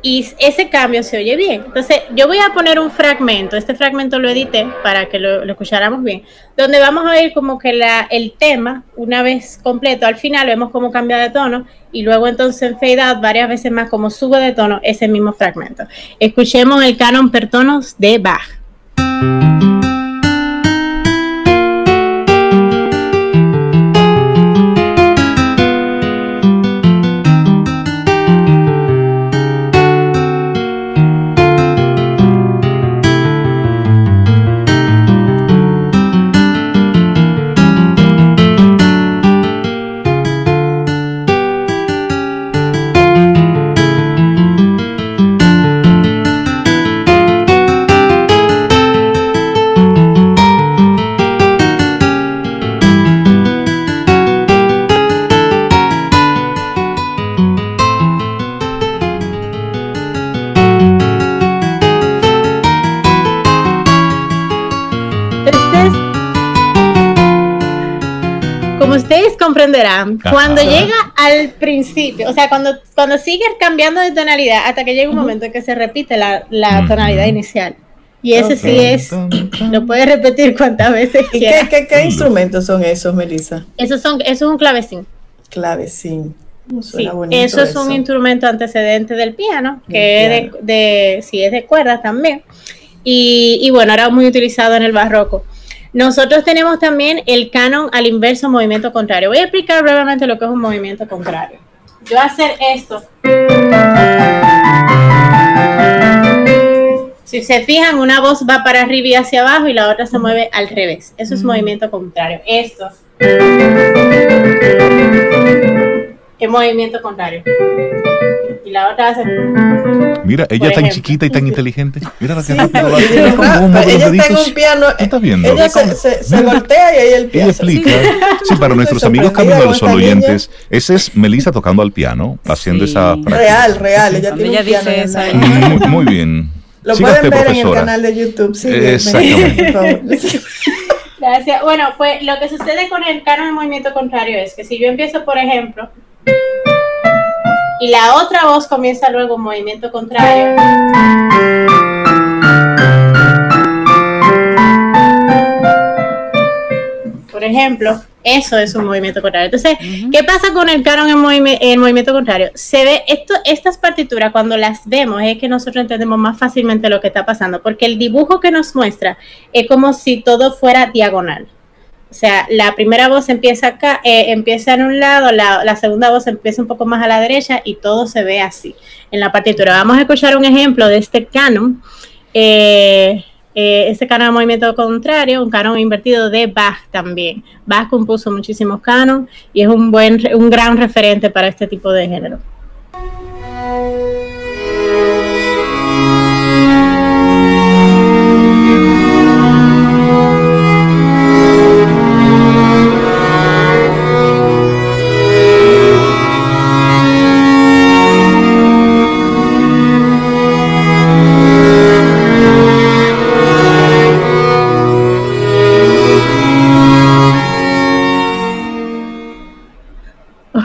y ese cambio se oye bien. Entonces, yo voy a poner un fragmento, este fragmento lo edité para que lo, lo escucháramos bien, donde vamos a ver como que la, el tema, una vez completo, al final vemos cómo cambia de tono y luego entonces en fade out varias veces más como sube de tono ese mismo fragmento. Escuchemos el canon per tonos de Bach. Entonces, Ajá. cuando llega al principio, o sea, cuando, cuando sigue cambiando de tonalidad hasta que llega un momento en que se repite la, la tonalidad inicial. Y ese sí Ok. es, lo puedes repetir cuantas veces ¿Y quieras. qué, qué, qué instrumentos son esos, Melissa? Eso, son, eso es un clavecín. Clavecín. Sí, eso es un instrumento antecedente del piano, que Del es de, de- sí, es de cuerdas también. Y, y bueno, era muy utilizado en el barroco. Nosotros tenemos también el canon al inverso movimiento contrario. Voy a explicar brevemente lo que es un movimiento contrario. Yo hacer esto. Si se fijan, una voz va para arriba y hacia abajo y la otra se mueve al revés. Eso es movimiento contrario. Esto es movimiento contrario. Y la otra hace. Mira, ella tan chiquita y tan inteligente. Mira la que Sí, rápido hace. ella, Como ella está en un piano. ¿Tú estás viendo? Ella se, se, se voltea y ahí el Ella piano. explica. Sí, para nuestros amigos sorprendida Camino con del esta Sol niña. oyentes, ese es Melissa tocando al piano, haciendo Sí. esa práctica. Real, real. Ella tiene ella un piano. dice en eso, ella- Muy, muy bien. Lo Siga pueden usted, ver en el profesora. canal de YouTube. Sí, Exactamente. por favor. Gracias. Bueno, pues lo que sucede con el canon de movimiento contrario es que si yo empiezo, por ejemplo, y la otra voz comienza luego un movimiento contrario. Por ejemplo, eso es un movimiento contrario. Entonces, ¿qué pasa con el canon en, en movimiento contrario? Se ve esto, estas partituras cuando las vemos es que nosotros entendemos más fácilmente lo que está pasando, porque el dibujo que nos muestra es como si todo fuera diagonal. O sea, la primera voz empieza acá, eh, empieza en un lado, la, segunda voz empieza un poco más a la derecha y todo se ve así en la partitura. Vamos a escuchar un ejemplo de este canon. Eh, eh, este canon de movimiento contrario, un canon invertido de Bach también. Bach compuso muchísimos canon y es un buen, un gran referente para este tipo de género.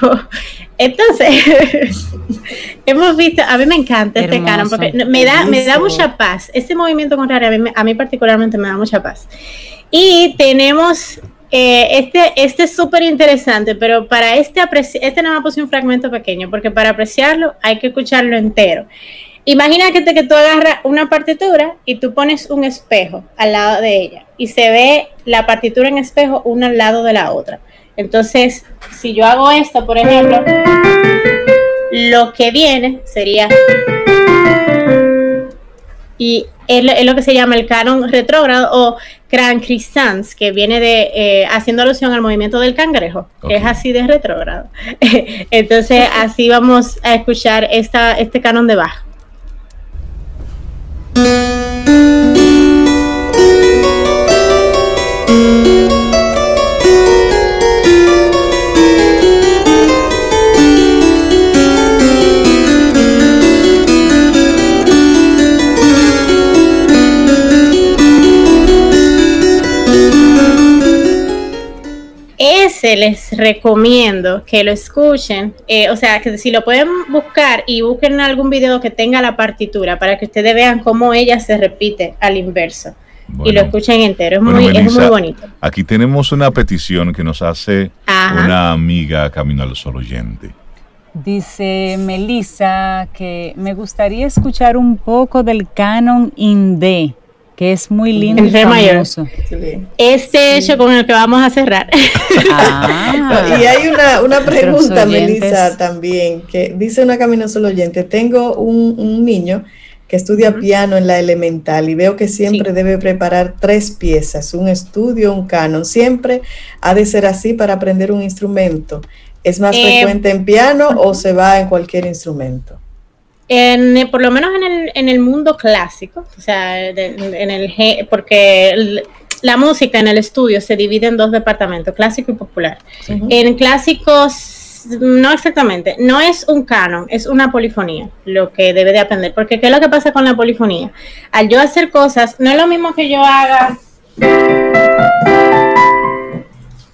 Entonces, hemos visto, a mí me encanta este canon porque me da, me da mucha paz. Este movimiento contrario a mí, a mí particularmente me da mucha paz. Y tenemos eh, este, este es súper interesante, pero para este este nada más puse un fragmento pequeño, porque para apreciarlo hay que escucharlo entero. Imagínate que tú agarras una partitura y tú pones un espejo al lado de ella y se ve la partitura en espejo una al lado de la otra. Entonces, si yo hago esto, por ejemplo, lo que viene sería... Y es lo, que se llama el canon retrógrado o crancrisans, que viene de eh, haciendo alusión al movimiento del cangrejo, que es así de retrógrado. Entonces, así vamos a escuchar esta, este canon de bajo. Ese les recomiendo que lo escuchen, eh, o sea, que si lo pueden buscar y busquen algún video que tenga la partitura para que ustedes vean cómo ella se repite al inverso y lo escuchen entero, es, muy, es muy bonito. Aquí tenemos una petición que nos hace una amiga Camino al Sol oyente. Dice Melissa que me gustaría escuchar un poco del canon indé que es muy lindo. El mayor. Este hecho con el que vamos a cerrar. Ah. y hay una, pregunta, Melissa, también, que dice una camino solo oyente, tengo un, niño que estudia piano en la elemental y veo que siempre debe preparar tres piezas, un estudio, un canon. Siempre ha de ser así para aprender un instrumento. ¿Es más eh, frecuente en piano o se va en cualquier instrumento? En, por lo menos en el, en el mundo clásico, o sea, en el porque la música en el estudio se divide en dos departamentos, clásico y popular. En clásicos, no exactamente, no es un canon, es una polifonía lo que debe de aprender. Porque ¿qué es lo que pasa con la polifonía? Al yo hacer cosas, no es lo mismo que yo haga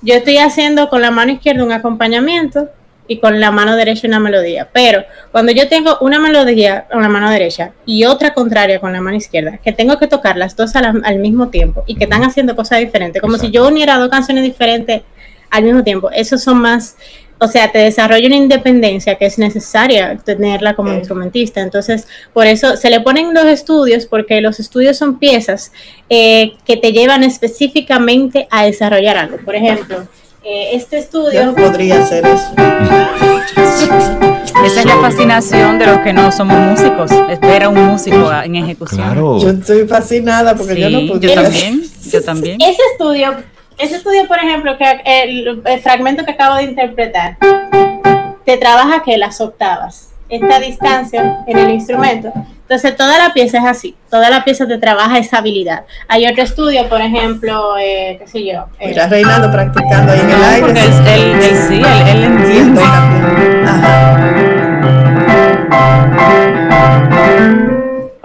yo estoy haciendo con la mano izquierda un acompañamiento y con la mano derecha una melodía. Pero cuando yo tengo una melodía con la mano derecha y otra contraria con la mano izquierda, que tengo que tocar las dos al, mismo tiempo y que están haciendo cosas diferentes, como si yo uniera dos canciones diferentes al mismo tiempo, esos son más, o sea, te desarrolla una independencia que es necesaria tenerla como instrumentista. Entonces, por eso se le ponen los estudios, porque los estudios son piezas eh, que te llevan específicamente a desarrollar algo. Por ejemplo, eh, este estudio. no podría hacer eso. Esa es la fascinación de los que no somos músicos. Espera un músico en ejecución. Yo estoy fascinada porque yo no podría. Yo también, yo también. Ese estudio, ese estudio, por ejemplo, que el, el fragmento que acabo de interpretar, te trabaja que las octavas, esta distancia en el instrumento entonces, toda la pieza es así, toda la pieza te trabaja esa habilidad. Hay otro estudio, por ejemplo, eh, qué sé yo. Eh, Mira, Reinaldo practicando ahí en el aire. Porque él, él, sí, él, él entiende.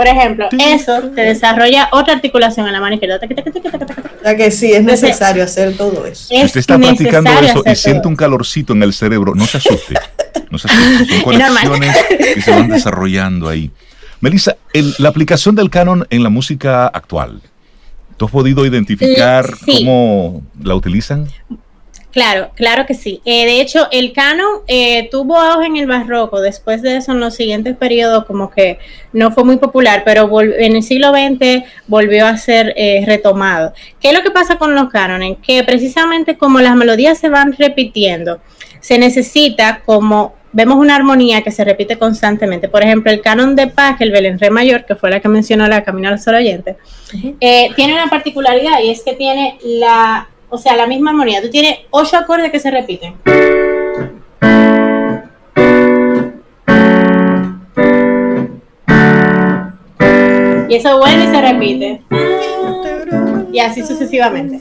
Por ejemplo, eso te desarrolla otra articulación en la mano izquierda. O sea que sí, es necesario hacer todo eso. Si usted está practicando eso y siente un calorcito en el cerebro, no se asuste. No se asuste. Son conexiones que se van desarrollando ahí. Melissa, la aplicación del canon en la música actual, ¿tú has podido identificar cómo la utilizan? Claro, claro que sí. Eh, de hecho, el canon eh, tuvo auge en el barroco. Después de eso, en los siguientes periodos, como que no fue muy popular, pero en el siglo XX volvió a ser eh, retomado. ¿Qué es lo que pasa con los cánones? Que precisamente como las melodías se van repitiendo, se necesita como vemos una armonía que se repite constantemente. Por ejemplo, el canon de Pachelbel en re mayor, que fue la que mencionó la Camino al Sol oyente, tiene una particularidad y es que tiene la o sea, la misma armonía. Tú tienes ocho acordes que se repiten. Y eso vuelve y se repite. Y así sucesivamente.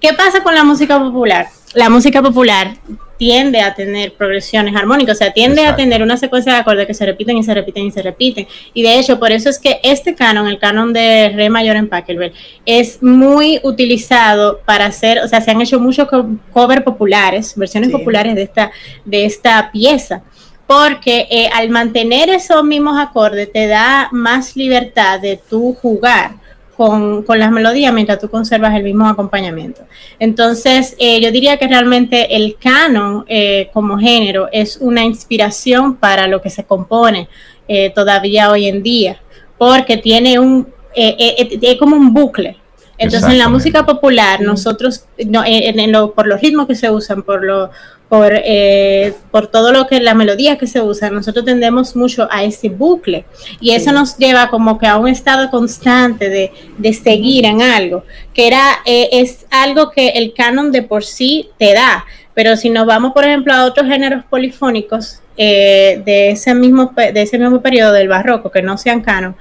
¿Qué pasa con la música popular? La música popular tiende a tener progresiones armónicas, o sea, tiende a tener una secuencia de acordes que se repiten y se repiten y se repiten. Y de hecho, por eso es que este canon, el canon de Re mayor en Pachelbel, es muy utilizado para hacer, o sea, se han hecho muchos covers populares, versiones populares de esta, de esta pieza. Porque eh, al mantener esos mismos acordes te da más libertad de tú jugar con, las melodías mientras tú conservas el mismo acompañamiento. Entonces, eh, yo diría que realmente el canon eh, como género es una inspiración para lo que se compone eh, todavía hoy en día, porque tiene un, es como un bucle. Entonces, en la música popular, nosotros, por los ritmos que se usan, por lo, por, eh, por todo lo que la melodía que se usa, nosotros tendemos mucho a ese bucle. Y eso nos lleva como que a un estado constante de, de seguir en algo, que era, eh, es algo que el canon de por sí te da, pero si nos vamos, por ejemplo, a otros géneros polifónicos eh, de, ese mismo, de ese mismo periodo del barroco, que no sean canon,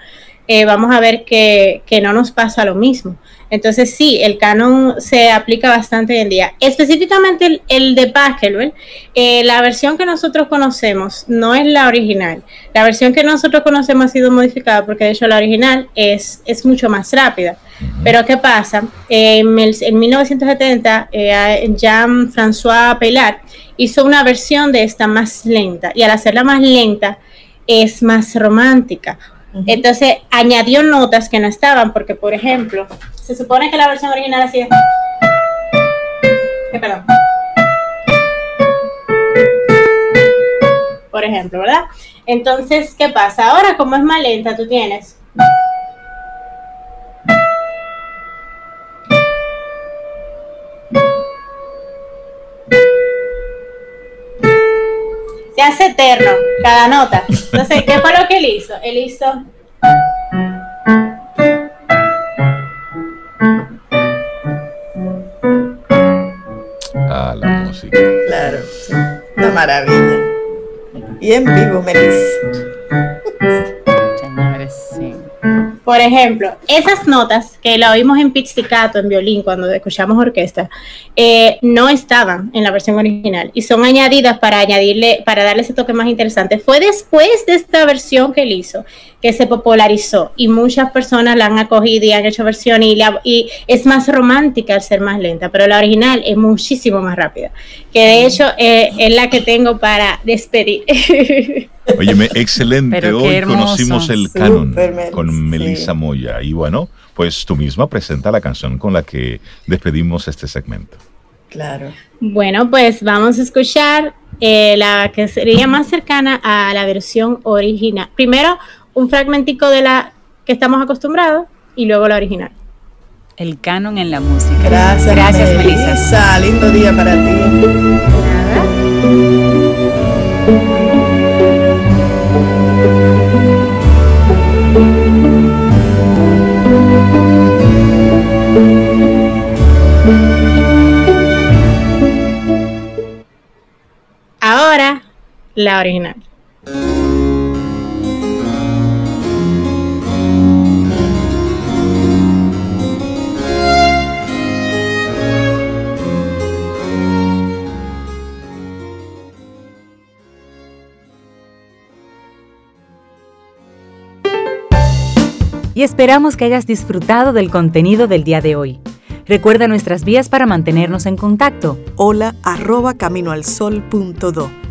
vamos a ver que, que no nos pasa lo mismo. Entonces sí, el canon se aplica bastante hoy en día. Específicamente el, de Pachelbel, eh, la versión que nosotros conocemos no es la original. La versión que nosotros conocemos ha sido modificada porque de hecho la original es, es mucho más rápida. Pero ¿qué pasa? en, 1970, eh, Jean-François Pelat hizo una versión de esta más lenta y al hacerla más lenta es más romántica. Entonces añadió notas que no estaban porque, por ejemplo, se supone que la versión original así es. Eh, perdón. Por ejemplo, ¿verdad? Entonces, ¿qué pasa? Ahora, como es más lenta, tú tienes. Se hace eterno cada nota. Entonces, ¿qué fue lo que él hizo? Él hizo. maravilla. Y en vivo, Melissa. Señores, sí. Por ejemplo, esas notas que la oímos en pizzicato, en violín, cuando escuchamos orquesta, eh, no estaban en la versión original y son añadidas para añadirle, para darle ese toque más interesante. Fue después de esta versión que él hizo que se popularizó y muchas personas la han acogido y han hecho versión y, y es más romántica al ser más lenta, pero la original es muchísimo más rápida, que de hecho eh, es la que tengo para despedir. Óyeme, excelente. Hoy conocimos el canon con Melissa Moya y bueno, pues tú misma presenta la canción con la que despedimos este segmento. Claro. Bueno, pues vamos a escuchar eh, la que sería más cercana a la versión original. Primero, un fragmentico de la que estamos acostumbrados y luego la original. El canon en la música. Gracias, Gracias Melissa. Lindo día para ti. La original. y esperamos que hayas disfrutado del contenido del día de hoy. Recuerda nuestras vías para mantenernos en contacto. Hola arroba caminoalsol.do.